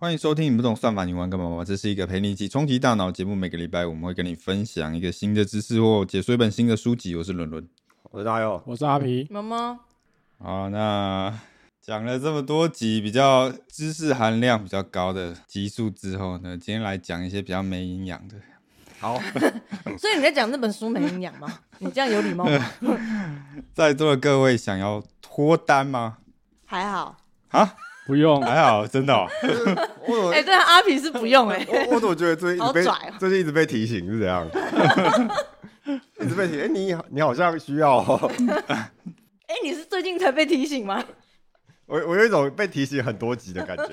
欢迎收听《你不懂算法，你玩干嘛吗？这是一个陪你一起冲击大脑节目。每个礼拜我们会跟你分享一个新的知识或解说一本新的书籍。我是伦伦。我是大佑，我是阿皮，妈妈，好，那讲了这么多集比较知识含量比较高的集数之后呢，今天来讲一些比较没营养的。好，所以你在讲那本书没营养吗？你这样有礼貌吗？在座的各位想要脱单吗？还好，啊，不用，还好，真的、哦。我哎、对啊，阿皮是不用哎、我我怎么觉得最近一直被好拽哦最近一直被提醒是怎样？一直被提，哎、你你好像需要、哦，哎、你是最近才被提醒吗？我我有一种被提醒很多集的感觉。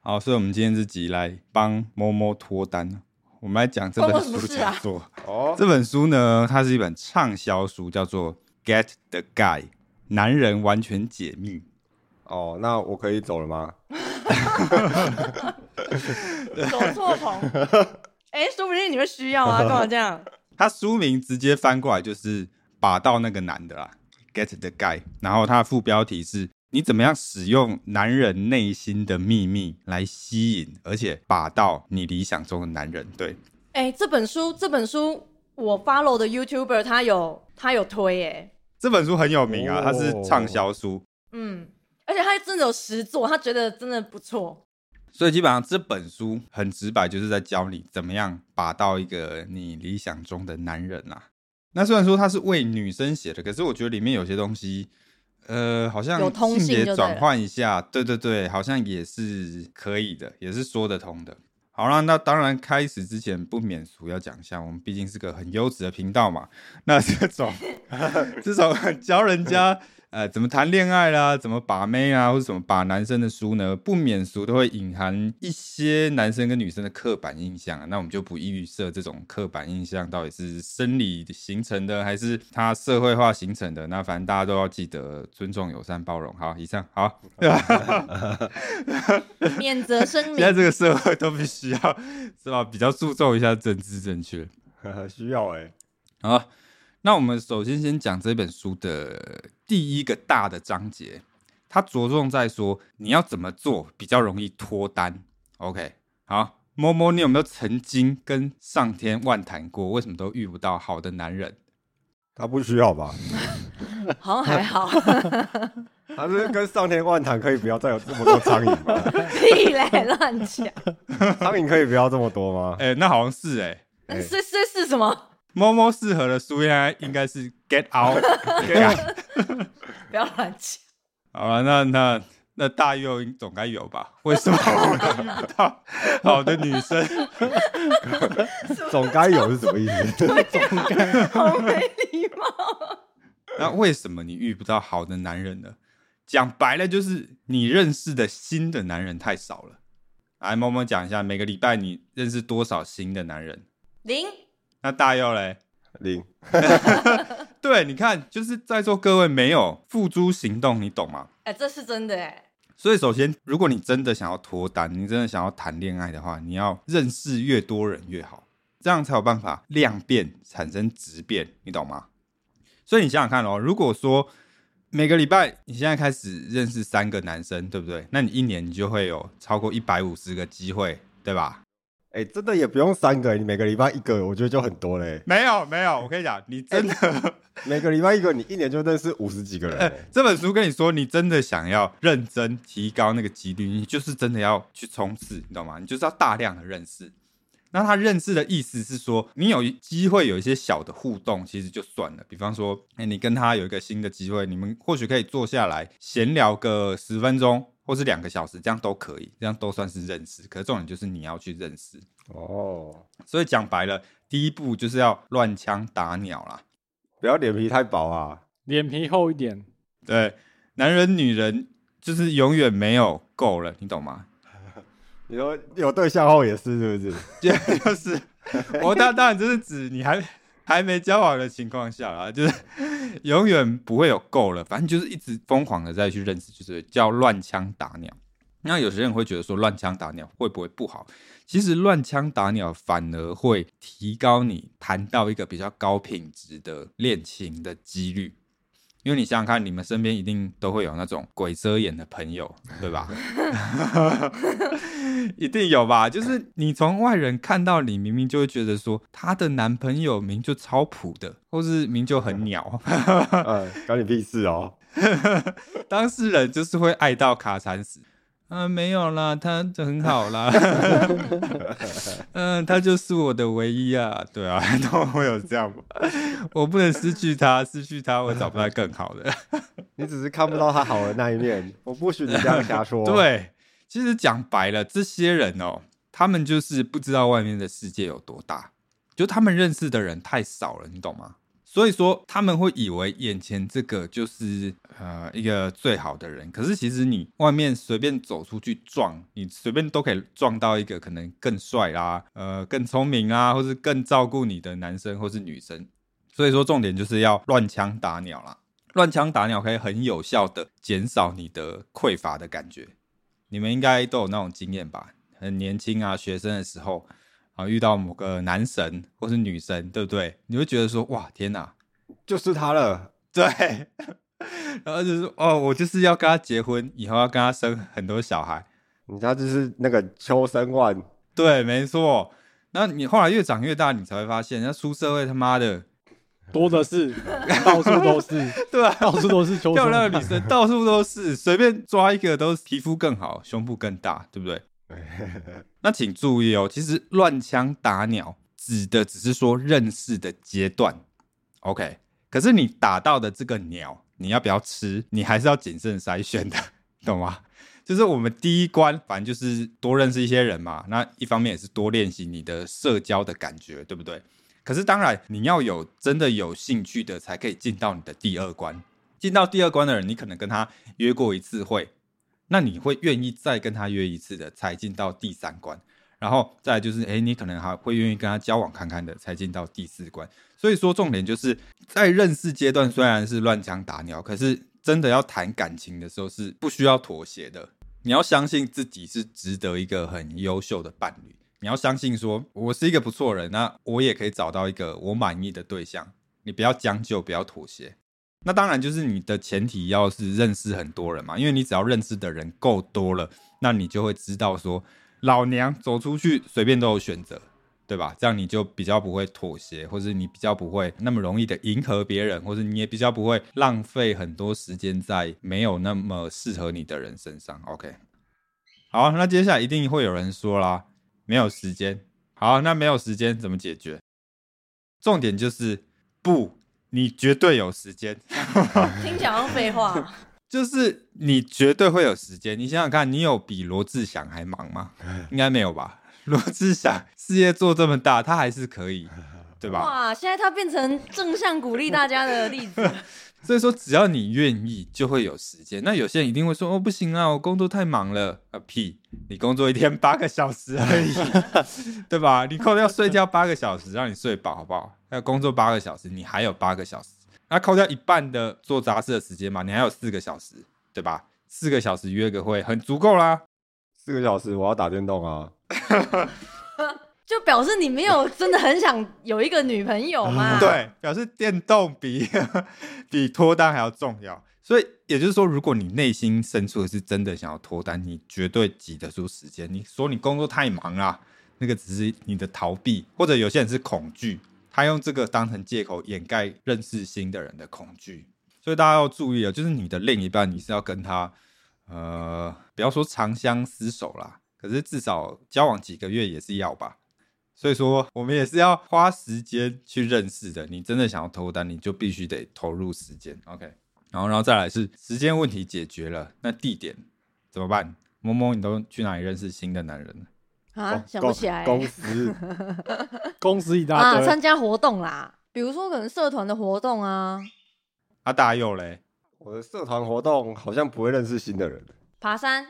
好，所以我们今天这集来帮摸摸脱单。我们来讲这本书事啊讲座。哦，这本书呢，它是一本畅销书，叫做《Get the Guy》，男人完全解密。哦，那我可以走了吗？走错棚。哎、说不定你会需要啊，干嘛这样？他书名直接翻过来就是“把到那个男的”啦，“Get the Guy”。然后他的副标题是“你怎么样使用男人内心的秘密来吸引，而且把到你理想中的男人”。对，哎、这本书，这本书我 follow 的 YouTuber 他有他有推哎、这本书很有名啊，哦它是畅销书。嗯，而且他真的有实作，他觉得真的不错。所以基本上这本书很直白，就是在教你怎么样把到一个你理想中的男人啦、那虽然说它是为女生写的，可是我觉得里面有些东西，呃，好像通性性别转换一下，对对对，好像也是可以的，也是说得通的。好啦，那当然开始之前不免俗要讲一下，我们毕竟是个很优质的频道嘛。那这种 这种 教人家呃怎么谈恋爱啦，怎么把妹啊，或者怎么把男生的书呢，不免俗都会隐含一些男生跟女生的刻板印象啊。那我们就不预设这种刻板印象到底是生理形成的，还是它社会化形成的。那反正大家都要记得尊重、友善、包容。好，以上好。免责声现在明，这个社会都必须要是吧，比较注重一下政治正确。需要哎、好，那我们首先先讲这本书的第一个大的章节，它着重在说你要怎么做比较容易脱单。OK，好，摸摸，你有没有曾经跟上天万谈过，为什么都遇不到好的男人？他不需要吧？好像还好，他是跟上天万谈，可以不要再有这么多苍蝇吗？屁嘞，乱讲。苍蝇可以不要这么多吗？哎、那好像是哎、哎是是是什么？摸摸适合的书应该应该是 Get Out。不要乱讲。好了，那那那大佑总该有吧？为什么我遇不到好的女生？总该有是什么意思？总该好没礼貌。那为什么你遇不到好的男人呢？讲白了就是你认识的新的男人太少了。来，猫猫讲一下，每个礼拜你认识多少新的男人？零，那大佑嘞？零，对，你看，就是在座各位没有付诸行动，你懂吗？哎、这是真的哎。所以，首先，如果你真的想要脱单，你真的想要谈恋爱的话，你要认识越多人越好，这样才有办法量变产生质变，你懂吗？所以你想想看哦，如果说每个礼拜你现在开始认识三个男生，对不对？那你一年你就会有超过一百五十个机会，对吧？哎、真的也不用三个，你每个礼拜一个，我觉得就很多嘞。没有，没有，我跟你讲，你真的，每个礼拜一个，你一年就认识五十几个人。这本书跟你说，你真的想要认真提高那个几率，你就是真的要去冲刺，你懂吗？你就是要大量的认识。那他认识的意思是说，你有机会有一些小的互动，其实就算了。比方说，哎、你跟他有一个新的机会，你们或许可以坐下来闲聊个十分钟，或是两个小时，这样都可以，这样都算是认识。可是重点就是你要去认识。哦，所以讲白了，第一步就是要乱枪打鸟啦。不要脸皮太薄啊！脸皮厚一点，对，男人女人就是永远没有够了，你懂吗？你说有对象后也是，是不是？就就是我当当然就是指你还还没交往的情况下啦，就是永远不会有够了，反正就是一直疯狂的再去认识，就是叫乱枪打鸟。那有些人会觉得说乱枪打鸟会不会不好？其实乱枪打鸟反而会提高你谈到一个比较高品质的恋情的几率。因因为你想想看，你们身边一定都会有那种鬼遮眼的朋友，对吧？一定有吧？就是你从外人看到你，明明就会觉得说她的男朋友名就超普的，或是名就很鸟，嗯，关你屁事哦。当事人就是会爱到卡惨死。啊，没有啦，他就很好啦。嗯，他就是我的唯一啊，对啊，都会有这样吧。我不能失去他，失去他我找不到更好的。你只是看不到他好的那一面，我不许你这样瞎说。，对，其实讲白了，这些人哦，他们就是不知道外面的世界有多大，就他们认识的人太少了，你懂吗？所以说他们会以为眼前这个就是呃一个最好的人，可是其实你外面随便走出去撞，你随便都可以撞到一个可能更帅啦、呃更聪明啊，或是更照顾你的男生或是女生。所以说重点就是要乱枪打鸟啦，乱枪打鸟可以很有效的减少你的匮乏的感觉。你们应该都有那种经验吧？很年轻啊，学生的时候啊，遇到某个男神或是女神，对不对？你会觉得说，哇，天哪，就是他了。对，然后就是哦，我就是要跟他结婚，以后要跟他生很多小孩。你家就是那个秋生万，对，没错。那你后来越长越大，你才会发现，那出社会他妈的，多的是，到处都是，对啊，到处都是秋漂亮的女生到处都是，随便抓一个都是皮肤更好，胸部更大，对不对？那请注意哦，其实乱枪打鸟指的只是说认识的阶段，OK。可是你打到的这个鸟，你要不要吃？你还是要谨慎筛选的，懂吗？就是我们第一关，反正就是多认识一些人嘛。那一方面也是多练习你的社交的感觉，对不对？可是当然，你要有真的有兴趣的，才可以进到你的第二关。进到第二关的人，你可能跟他约过一次会，那你会愿意再跟他约一次的，才进到第三关。然后再就是，哎，你可能还会愿意跟他交往看看的，才进到第四关。所以说，重点就是在认识阶段虽然是乱枪打鸟，可是真的要谈感情的时候是不需要妥协的。你要相信自己是值得一个很优秀的伴侣，你要相信说我是一个不错人，那我也可以找到一个我满意的对象。你不要将就，不要妥协。那当然就是你的前提要是认识很多人嘛，因为你只要认识的人够多了，那你就会知道说，老娘走出去随便都有选择，对吧？这样你就比较不会妥协，或者你比较不会那么容易的迎合别人，或者你也比较不会浪费很多时间在没有那么适合你的人身上。OK，好，那接下来一定会有人说啦，没有时间。好，那没有时间怎么解决？重点就是不，你绝对有时间。听起来好像废话。就是你绝对会有时间。你想想看，你有比罗志祥还忙吗？应该没有吧？罗志祥事业做这么大，他还是可以，对吧？哇，现在他变成正向鼓励大家的例子。所以说，只要你愿意，就会有时间。那有些人一定会说：“哦，不行啊，我工作太忙了。”啊屁！你工作一天八个小时而已，对吧？你扣掉睡觉八个小时，让你睡饱，好不好？要工作八个小时，你还有八个小时。那扣掉一半的做杂事的时间嘛，你还有四个小时，对吧？四个小时约个会，很足够啦。四个小时我要打电动啊。就表示你没有真的很想有一个女朋友嘛？，对，表示电动比 比脱单还要重要。所以也就是说，如果你内心深处是真的想要脱单，你绝对挤得出时间。你说你工作太忙啦，那个只是你的逃避，或者有些人是恐惧，他用这个当成借口掩盖认识新的人的恐惧。所以大家要注意啊，就是你的另一半，你是要跟他呃，不要说长相厮守啦，可是至少交往几个月也是要吧。所以说，我们也是要花时间去认识的。你真的想要脱单，你就必须得投入时间。OK，然后，然后再来是时间问题解决了，那地点怎么办？萌萌，你都去哪里认识新的男人了？啊，公想不起来公司 公司一大啊，堆，参加活动啦，比如说可能社团的活动啊，啊，大佑嘞？我的社团活动好像不会认识新的人，爬山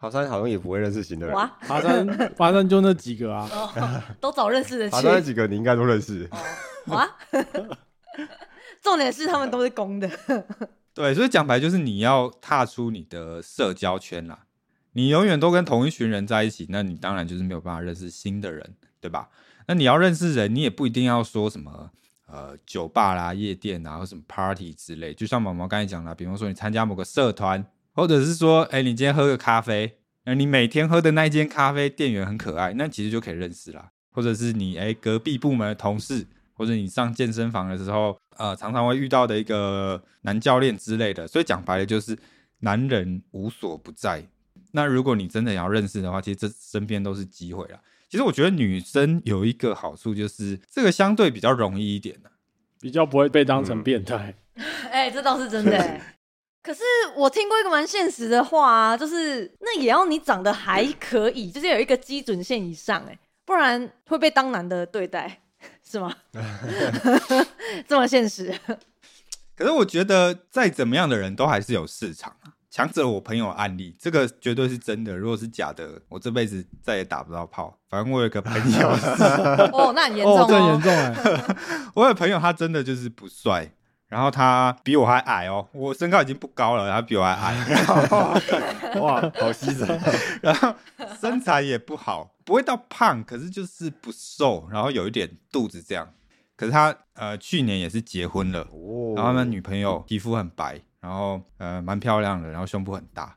爬山好像也不会认识新的人。哇，爬山 爬山就那几个啊，哦，都找认识的 爬山那去几个你应该都认识。哇。重点是他们都是公的，对，所以讲白就是你要踏出你的社交圈啦。你永远都跟同一群人在一起，那你当然就是没有办法认识新的人，对吧？那你要认识人，你也不一定要说什么呃酒吧啦、夜店啊，或什么 party 之类。就像毛毛刚才讲了，比方说你参加某个社团，或者是说，哎，你今天喝个咖啡，那你每天喝的那一间咖啡店员很可爱，那其实就可以认识啦。或者是你哎隔壁部门的同事，或者你上健身房的时候，呃，常常会遇到的一个男教练之类的。所以讲白了就是，男人无所不在。那如果你真的要认识的话，其实这身边都是机会啦。其实我觉得女生有一个好处，就是这个相对比较容易一点的。比较不会被当成变态。哎、这倒是真的、欸。可是我听过一个蛮现实的话啊，就是那也要你长得还可以，就是有一个基准线以上、哎，不然会被当男的对待，是吗？这么现实？可是我觉得再怎么样的人都还是有市场啊。强者我朋友案例，这个绝对是真的。如果是假的，我这辈子再也打不到炮。反正我有个朋友是，哦，那很严重哦，这很哦严。重哎。我有朋友他真的就是不帅，然后他比我还矮哦，我身高已经不高了，他比我还矮，然后哇，好牺牲。然后身材也不好，不会到胖，可是就是不瘦，然后有一点肚子这样。可是他呃去年也是结婚了，哦然后他女朋友皮肤很白，然后呃蛮漂亮的，然后胸部很大，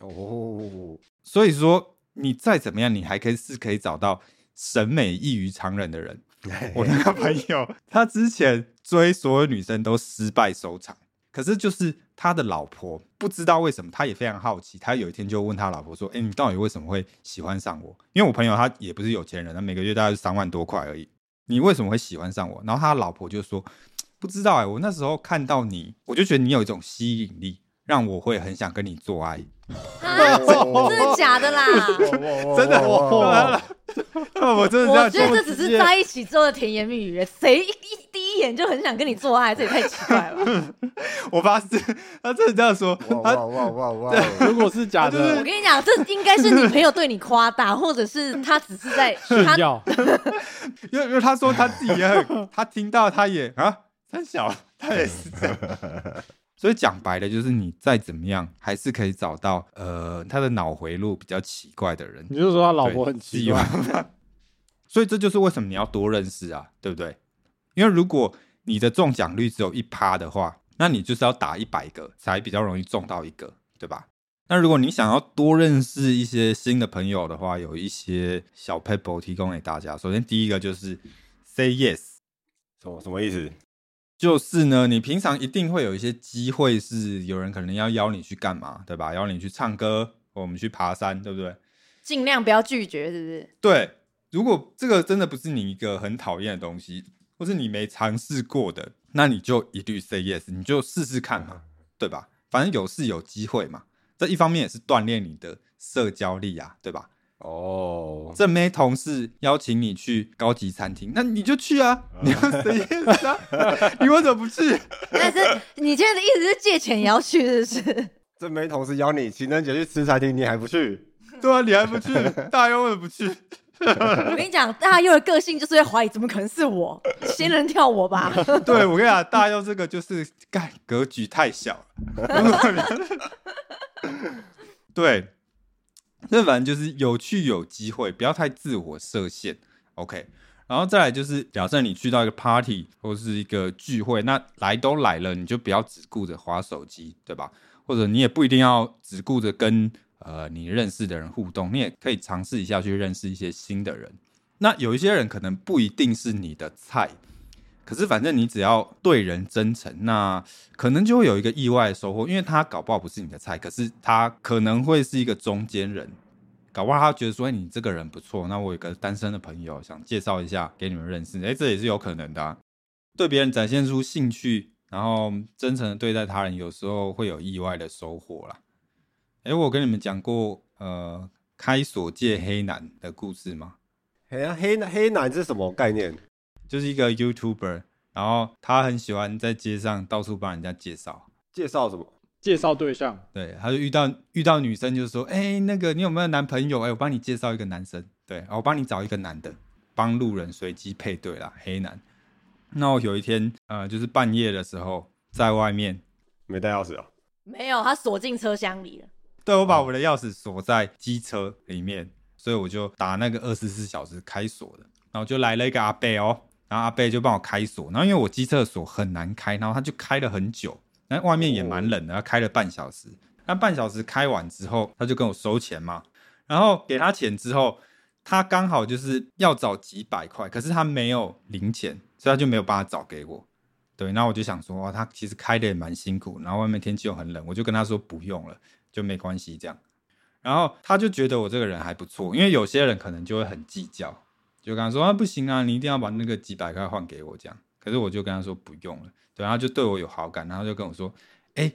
哦，所以说你再怎么样，你还可以是可以找到审美异于常人的人。我那个朋友，他之前追所有女生都失败收场，可是就是他的老婆不知道为什么，他也非常好奇。他有一天就问他老婆说：“哎、你到底为什么会喜欢上我？”因为我朋友他也不是有钱人，他每个月大概是三万多块而已。你为什么会喜欢上我？然后他老婆就说：“不知道哎、我那时候看到你，我就觉得你有一种吸引力，让我会很想跟你做爱。啊，真的假的啦？真的，我我真的这我样觉得这只是在一起之后的甜言蜜语，谁一一第一眼就很想跟你做爱，这也太奇怪了。我发誓，他真的这样说，他哇哇哇哇哇！如果是假的我跟你讲，这应该是你朋友对你夸大，或者是他只是在他炫耀，因为因为他说他自己也很，他听到他也啊，很小，他也是这样。所以讲白了，就是你再怎么样，还是可以找到呃他的脑回路比较奇怪的人。你就说他老婆很奇怪，所以这就是为什么你要多认识啊，对不对？因为如果你的中奖率只有一趴的话，那你就是要打一百个才比较容易中到一个，对吧？那如果你想要多认识一些新的朋友的话，有一些小 paper 提供给大家。首先第一个就是 say yes，什么什么意思？就是呢，你平常一定会有一些机会是有人可能要邀你去干嘛，对吧？邀你去唱歌，我们去爬山，对不对？尽量不要拒绝，是不是？对，如果这个真的不是你一个很讨厌的东西，或是你没尝试过的，那你就一律 say yes，你就试试看嘛，对吧？反正有事有机会嘛。这一方面也是锻炼你的社交力啊，对吧？哦，正妹同事邀请你去高级餐厅，那你就去啊，你要 say yes 啊，你为什么不去？但是你现在的意思是借钱也要去，是不是？这没同事邀你情人节去吃餐厅，你还不去？对啊，你还不去？大优为什么不去？我跟你讲，大佑的个性就是会怀疑，怎么可能是我？仙人跳我吧？对我跟你讲，大佑这个就是干格局太小了。对，这反正就是有趣有机会，不要太自我设限。OK，然后再来就是，假设你去到一个 party 或是一个聚会，那来都来了，你就不要只顾着划手机，对吧？或者你也不一定要只顾着跟呃你认识的人互动，你也可以尝试一下去认识一些新的人。那有一些人可能不一定是你的菜，可是反正你只要对人真诚，那可能就会有一个意外的收获，因为他搞不好不是你的菜，可是他可能会是一个中间人，搞不好他觉得说，哎、你这个人不错，那我有个单身的朋友想介绍一下给你们认识，哎、这也是有可能的、对别人展现出兴趣，然后真诚的对待他人，有时候会有意外的收获啦。哎、我跟你们讲过呃开锁界黑男的故事吗？黑啊黑黑男是什么概念？就是一个 YouTuber，然后他很喜欢在街上到处帮人家介绍。介绍什么？介绍对象，对，他就遇到遇到女生，就说：“哎、那个你有没有男朋友？哎、我帮你介绍一个男生，对，我帮你找一个男的，帮路人随机配对啦，黑男。”那我有一天，呃，就是半夜的时候，在外面，没带钥匙哦。没有，他锁进车厢里了。对我把我的钥匙锁在机车里面，所以我就打那个二十四小时开锁的，然后就来了一个阿伯哦，然后阿贝就帮我开锁，然后因为我机车锁很难开，然后他就开了很久，那外面也蛮冷的，他开了半小时。那半小时开完之后，他就跟我收钱嘛，然后给他钱之后，他刚好就是要找几百块，可是他没有零钱，所以他就没有办法找给我。对，那我就想说，哇，他其实开的也蛮辛苦，然后外面天气又很冷，我就跟他说不用了，就没关系这样。然后他就觉得我这个人还不错，因为有些人可能就会很计较，就跟他说啊，不行啊，你一定要把那个几百块换给我这样。可是我就跟他说不用了，对，然后就对我有好感，然后就跟我说，哎，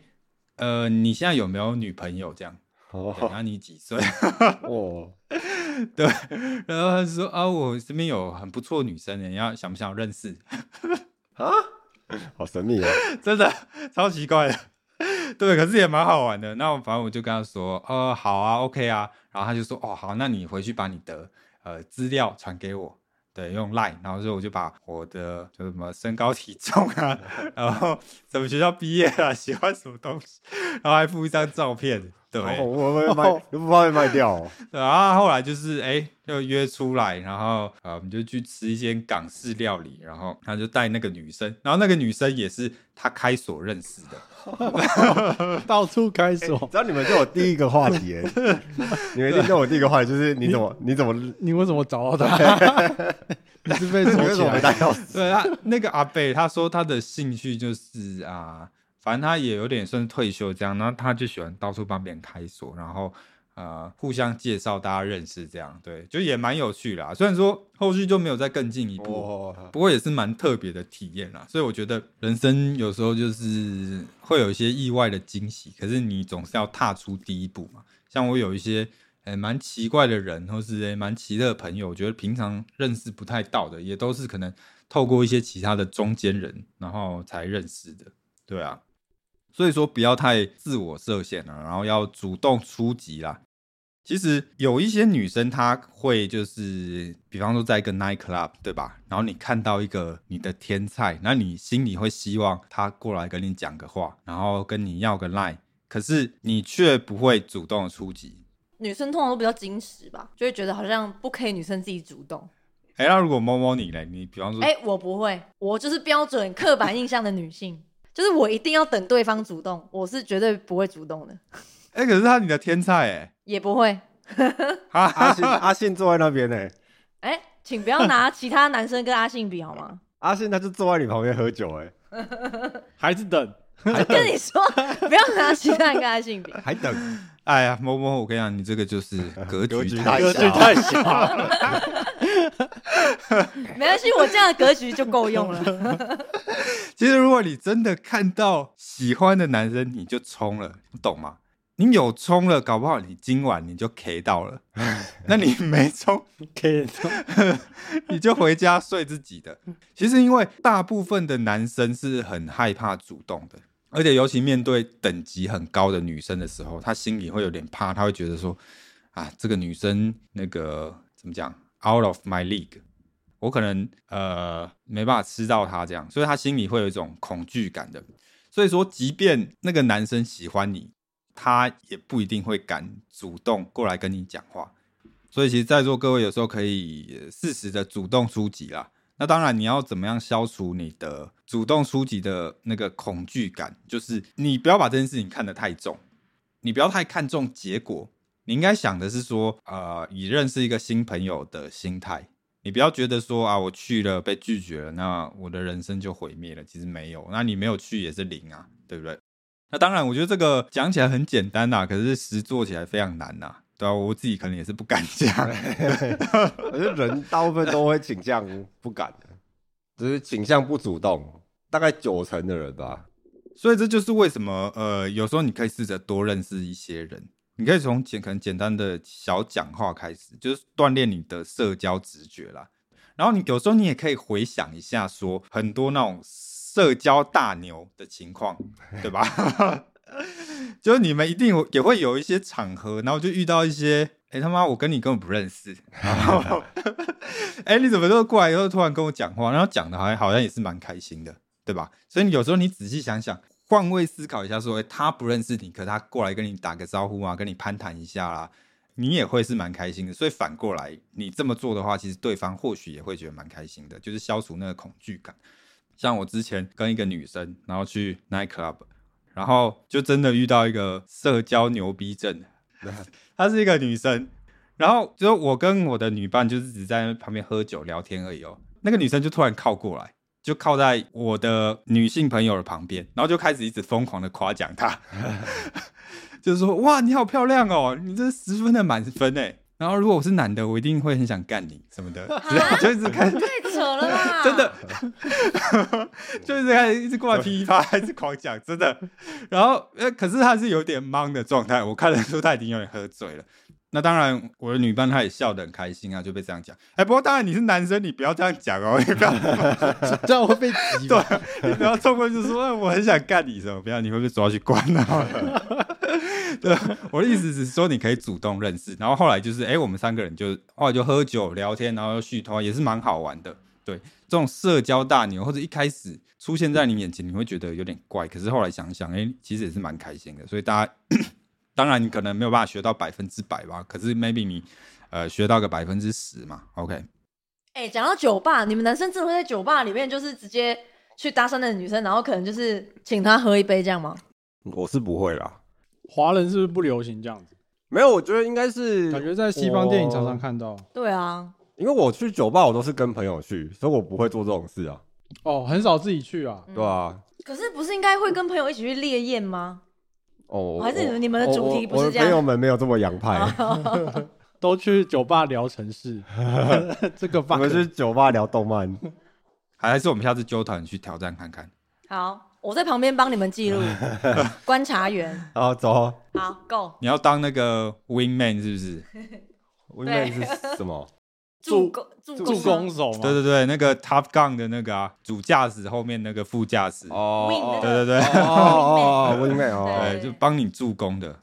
呃，你现在有没有女朋友这样？哦然后你几岁？哦，对，然后他就说啊，我身边有很不错的女生，你要想不想认识？啊好神秘啊！真的超奇怪的，对，可是也蛮好玩的。那我反正我就跟他说，呃，好啊，OK 啊。然后他就说，哦，好，那你回去把你的呃资料传给我，对，用 Line。然后所以我就把我的就什么身高体重啊，然后什么学校毕业啊，喜欢什么东西，然后还附一张照片，对。哦我会卖，都不怕被卖掉哦。对，然后后来就是哎，就约出来，然后啊，我们就去吃一间港式料理，然后他就带那个女生，然后那个女生也是他开锁认识的，到处开锁。只要你们就我 第一个话题，哎，你们一定跟我第一个话题就是你怎么你怎么你你为什么找到他？你是被为锁起什么没带来？钥匙？对啊那个阿贝，他说他的兴趣就是啊，反正他也有点算是退休这样，然后他就喜欢到处帮别人开锁，然后呃互相介绍大家认识这样，对，就也蛮有趣啦。虽然说后续就没有再更进一步，哦，不过也是蛮特别的体验啦，所以我觉得人生有时候就是会有一些意外的惊喜，可是你总是要踏出第一步嘛。像我有一些诶蛮奇怪的人，或是诶蛮奇特的朋友，我觉得平常认识不太到的，也都是可能透过一些其他的中间人，然后才认识的。对啊，所以说不要太自我设限了，然后要主动出击啦。其实有一些女生，她会就是，比方说在一个 night club，对吧？然后你看到一个你的天菜，那你心里会希望她过来跟你讲个话，然后跟你要个 line，可是你却不会主动出击。女生通常都比较矜持吧，就会觉得好像不可以女生自己主动。哎，那如果摸摸你嘞，你比方说，哎、我不会，我就是标准刻板印象的女性，就是我一定要等对方主动，我是绝对不会主动的，哎，可是他你的天菜，哎，也不会。哈 阿信阿信坐在那边呢，哎、请不要拿其他男生跟阿信比好吗？阿信他就坐在你旁边喝酒，哎，还是等？我跟你说，不要拿其他人跟阿信比。还等哎呀，某某，我跟你讲，你这个就是格格局局太小格局小。太小了。没关系，我这样的格局就够用了。其实，如果你真的看到喜欢的男生，你就冲了，你懂吗？你有冲了，搞不好你今晚你就 K 到了。那你没冲，可以，你就回家睡自己的。其实，因为大部分的男生是很害怕主动的，而且尤其面对等级很高的女生的时候，他心里会有点怕，他会觉得说：啊，这个女生那个怎么讲，out of my league。我可能呃没办法吃到他这样，所以他心里会有一种恐惧感的。所以说，即便那个男生喜欢你，他也不一定会敢主动过来跟你讲话。所以，其实，在座各位有时候可以适时的主动出击啦。那当然，你要怎么样消除你的主动出击的那个恐惧感？就是你不要把这件事情看得太重，你不要太看重结果。你应该想的是说，呃，以认识一个新朋友的心态，你不要觉得说啊，我去了被拒绝了，那我的人生就毁灭了。其实没有，那你没有去也是零啊，对不对？那当然，我觉得这个讲起来很简单呐、可是实做起来非常难呐、对啊，我自己可能也是不敢讲。我觉得人大部分都会倾向不敢的，只是倾向不主动，大概九成的人吧。所以这就是为什么呃，有时候你可以试着多认识一些人，你可以从简可能简单的小讲话开始，就是锻炼你的社交直觉啦。然后你有时候你也可以回想一下，说很多那种社交大牛的情况，对吧？就是你们一定也会有一些场合，然后就遇到一些，哎、他妈我跟你根本不认识，然后，哎、你怎么都过来以后突然跟我讲话，然后讲的好像好像也是蛮开心的，对吧？所以你有时候你仔细想想，换位思考一下说，诶他不认识你，可他过来跟你打个招呼啊，跟你攀谈一下啦，你也会是蛮开心的。所以反过来，你这么做的话，其实对方或许也会觉得蛮开心的，就是消除那个恐惧感。像我之前跟一个女生，然后去 night club，然后就真的遇到一个社交牛逼症，她是一个女生，然后就我跟我的女伴就是只在旁边喝酒聊天而已哦。那个女生就突然靠过来，就靠在我的女性朋友的旁边，然后就开始一直疯狂的夸奖她，就是说哇你好漂亮哦，你这十分的满分哎。然后如果我是男的，我一定会很想干你什么的，就一直开始太扯了吧！真的，就一直开始一直过来噼啪，一直狂讲，真的。然后呃，可是他是有点懵的状态，我看得出他已经有点喝醉了。那当然，我的女伴她也笑得很开心啊，就被这样讲。哎，不过当然你是男生，你不要这样讲哦，你不要 这样会被挤吧。对，你不要冲过去说哎我很想干你什么，不要你会被抓去关啊。对，我的意思是说你可以主动认识，然后后来就是哎，我们三个人就后来就喝酒聊天，然后又续托，也是蛮好玩的。对，这种社交大牛或者一开始出现在你眼前，你会觉得有点怪，可是后来想想，哎，其实也是蛮开心的。所以大家。当然，你可能没有办法学到百分之百吧，可是 maybe 你呃学到个百分之十嘛，OK。哎，讲到酒吧，你们男生真的会在酒吧里面就是直接去搭讪那个女生，然后可能就是请她喝一杯这样吗？我是不会啦，华人是不是不流行这样子？没有，我觉得应该是感觉在西方电影常常看到。对啊，因为我去酒吧，我都是跟朋友去，所以我不会做这种事啊。哦，很少自己去啊。对啊。可是不是应该会跟朋友一起去烈焰吗？哦，还是你们的主题不是这样？朋友们没有这么洋派，都去酒吧聊城市。这个我们是酒吧聊动漫，还是我们下次揪团去挑战看看？好，我在旁边帮你们记录，观察员。好，走。好，Go。你要当那个 Wingman 是不是？Wingman 是什么？助攻助攻手吗？对对对，那个 Top Gun 的那个啊，主驾驶后面那个副驾驶哦，对对对，哦，Wingman 哦，对，就帮你助攻的。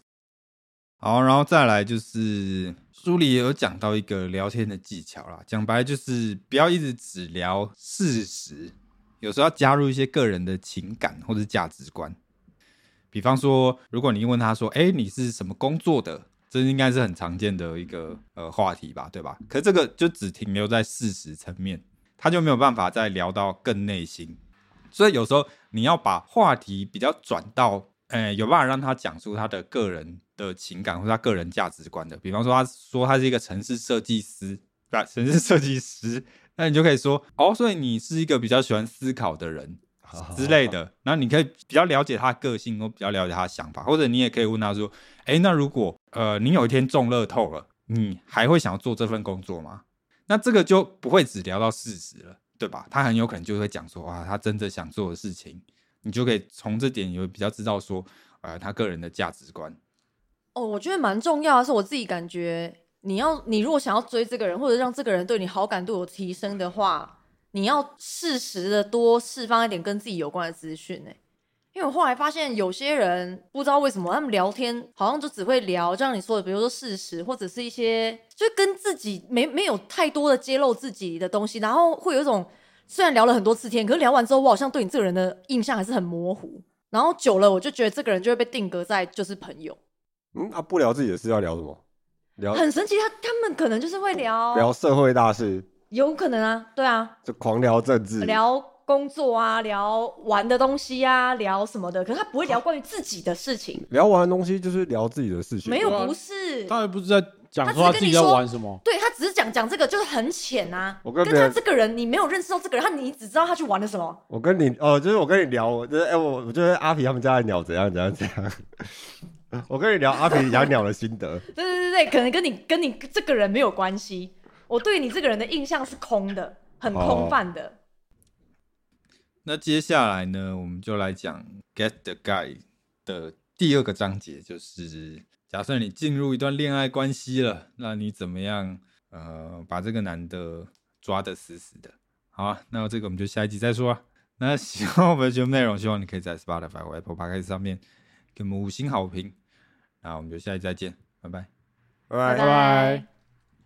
好，然后再来就是书里也有讲到一个聊天的技巧啦，讲白就是不要一直只聊事实，有时候要加入一些个人的情感或者价值观。比方说，如果你问他说：“哎，你是什么工作的？”这应该是很常见的一个呃话题吧，对吧？可这个就只停留在事实层面，他就没有办法再聊到更内心。所以有时候你要把话题比较转到，呃，有办法让他讲出他的个人的情感或者他个人价值观的。比方说，他说他是一个城市设计师，对吧？城市设计师，那你就可以说，哦，所以你是一个比较喜欢思考的人。之类的，然后你可以比较了解他的个性，或比较了解他的想法，或者你也可以问他说：“哎，那如果呃你有一天中乐透了，你还会想要做这份工作吗？”那这个就不会只聊到事实了，对吧？他很有可能就会讲说：“啊，他真的想做的事情。”你就可以从这点有比较知道说，呃，他个人的价值观。哦，我觉得蛮重要的是，我自己感觉，你要你如果想要追这个人，或者让这个人对你好感度有提升的话。你要适时的多释放一点跟自己有关的资讯呢，因为我后来发现有些人不知道为什么他们聊天好像就只会聊，就像你说的，比如说事实或者是一些就跟自己没没有太多的揭露自己的东西，然后会有一种虽然聊了很多次天，可是聊完之后我好像对你这个人的印象还是很模糊，然后久了我就觉得这个人就会被定格在就是朋友。嗯，他不聊自己的事要聊什么？聊很神奇，他他们可能就是会聊聊社会大事。有可能啊，对啊，就狂聊政治，聊工作啊，聊玩的东西啊，聊什么的。可是他不会聊关于自己的事情。聊完的东西就是聊自己的事情。没有，不是。他也不是在讲说他自己在玩什么。对他只是讲讲这个，就是很浅啊。我跟他这个人，你没有认识到这个人，他你只知道他去玩了什么。我跟你哦，就是我跟你聊，我就是哎，我我觉得阿皮他们家的鸟怎样怎样怎样。我跟你聊阿皮养鸟的心得。对对对对，可能跟你跟你这个人没有关系。我对你这个人的印象是空的，很空泛的。那接下来呢，我们就来讲《Get the Guy》的第二个章节，就是假设你进入一段恋爱关系了，那你怎么样？呃，把这个男的抓得死死的。好啊，那这个我们就下一集再说啊。那喜欢我们的节目内容，希望你可以在 Spotify 或 Apple Podcast 上面给我们五星好评。那我们就下一集再见，拜拜，拜拜拜。